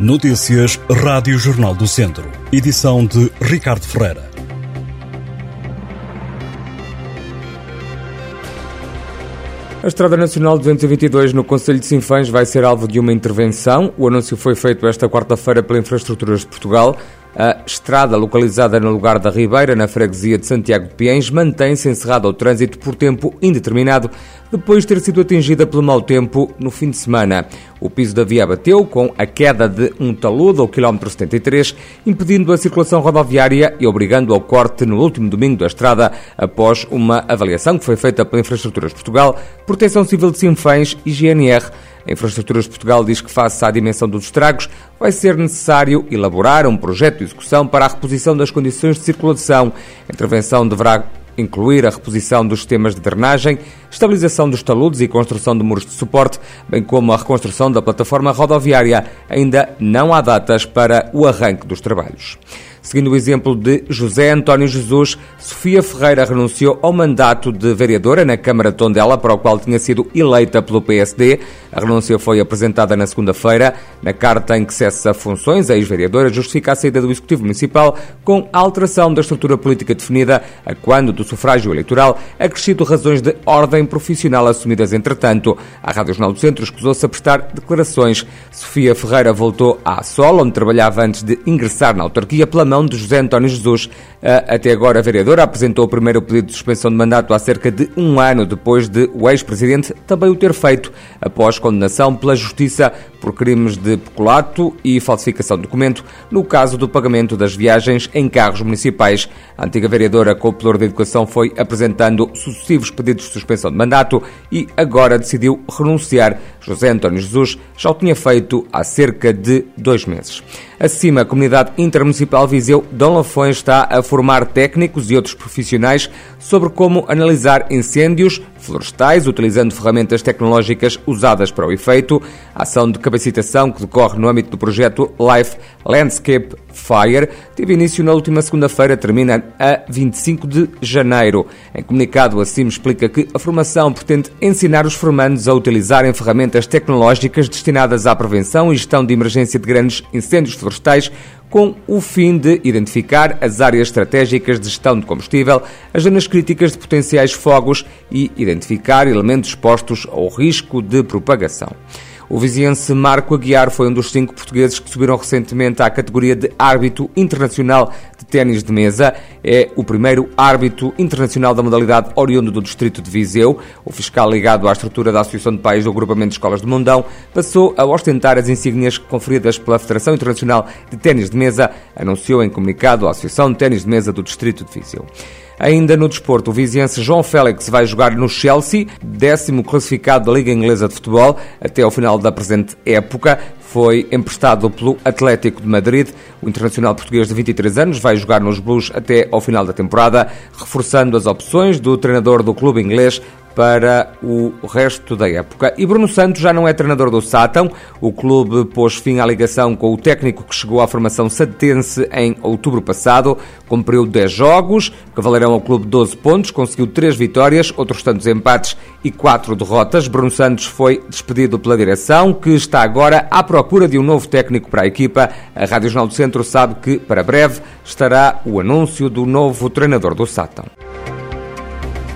Notícias Rádio Jornal do Centro. Edição de Ricardo Ferreira. A Estrada Nacional 222 no Conselho de Sinfãs vai ser alvo de uma intervenção. O anúncio foi feito esta quarta-feira pela Infraestruturas de Portugal. A estrada, localizada no lugar da Ribeira, na freguesia de Santiago de Piens, mantém-se encerrada ao trânsito por tempo indeterminado, depois de ter sido atingida pelo mau tempo no fim de semana. O piso da via bateu com a queda de um talude ao quilómetro 73, impedindo a circulação rodoviária e obrigando ao corte no último domingo da estrada, após uma avaliação que foi feita pela Infraestruturas Portugal, Proteção Civil de Sinfãs e GNR. A Infraestruturas de Portugal diz que, face à dimensão dos estragos, vai ser necessário elaborar um projeto de execução para a reposição das condições de circulação. A intervenção deverá incluir a reposição dos sistemas de drenagem, estabilização dos taludes e construção de muros de suporte, bem como a reconstrução da plataforma rodoviária. Ainda não há datas para o arranque dos trabalhos. Seguindo o exemplo de José António Jesus, Sofia Ferreira renunciou ao mandato de vereadora na Câmara de Tondela, para o qual tinha sido eleita pelo PSD. A renúncia foi apresentada na segunda-feira. Na carta em que cessa funções, a ex-vereadora justifica a saída do Executivo Municipal com a alteração da estrutura política definida, a quando do sufrágio eleitoral, acrescido razões de ordem profissional assumidas entretanto. A Rádio Jornal do Centro escusou-se a prestar declarações. Sofia Ferreira voltou à SOL, onde trabalhava antes de ingressar na autarquia pela mão de José António Jesus. Até agora, a vereadora apresentou o primeiro pedido de suspensão de mandato há cerca de um ano depois de o ex-presidente também o ter feito, após condenação pela Justiça por crimes de peculato e falsificação de documento, no caso do pagamento das viagens em carros municipais. A antiga vereadora com o Pelour da Educação foi apresentando sucessivos pedidos de suspensão de mandato e agora decidiu renunciar. José António Jesus já o tinha feito há cerca de dois meses. Acima, a Comunidade Intermunicipal Viseu Dom Lafões está a formar técnicos e outros profissionais sobre como analisar incêndios florestais, utilizando ferramentas tecnológicas usadas para o efeito. A ação de capacitação que decorre no âmbito do projeto Life Landscape Fire teve início na última segunda-feira, termina a 25 de janeiro. Em comunicado, a CIM explica que a formação pretende ensinar os formandos a utilizarem ferramentas tecnológicas destinadas à prevenção e gestão de emergência de grandes incêndios florestais com o fim de identificar as áreas estratégicas de gestão de combustível, as zonas críticas de potenciais fogos e identificar elementos expostos ao risco de propagação. O viziense Marco Aguiar foi um dos cinco portugueses que subiram recentemente à categoria de árbitro internacional de ténis de mesa. É o primeiro árbitro internacional da modalidade oriundo do distrito de Viseu. O fiscal ligado à estrutura da Associação de Pais do Agrupamento de Escolas de Mondão passou a ostentar as insígnias conferidas pela Federação Internacional de Ténis de Mesa, anunciou em comunicado a Associação de Ténis de Mesa do distrito de Viseu. Ainda no desporto, o viziense João Félix vai jogar no Chelsea, décimo classificado da Liga Inglesa de Futebol, até ao final da presente época. Foi emprestado pelo Atlético de Madrid. O internacional português de 23 anos vai jogar nos Blues até ao final da temporada, reforçando as opções do treinador do clube inglês para o resto da época. E Bruno Santos já não é treinador do Sátão. O clube pôs fim à ligação com o técnico que chegou à formação satense em outubro passado. Cumpriu 10 jogos, que valerão ao clube 12 pontos, conseguiu 3 vitórias, outros tantos empates e 4 derrotas. Bruno Santos foi despedido pela direção, que está agora à procura de um novo técnico para a equipa. A Rádio Jornal do Centro sabe que, para breve, estará o anúncio do novo treinador do Sátão.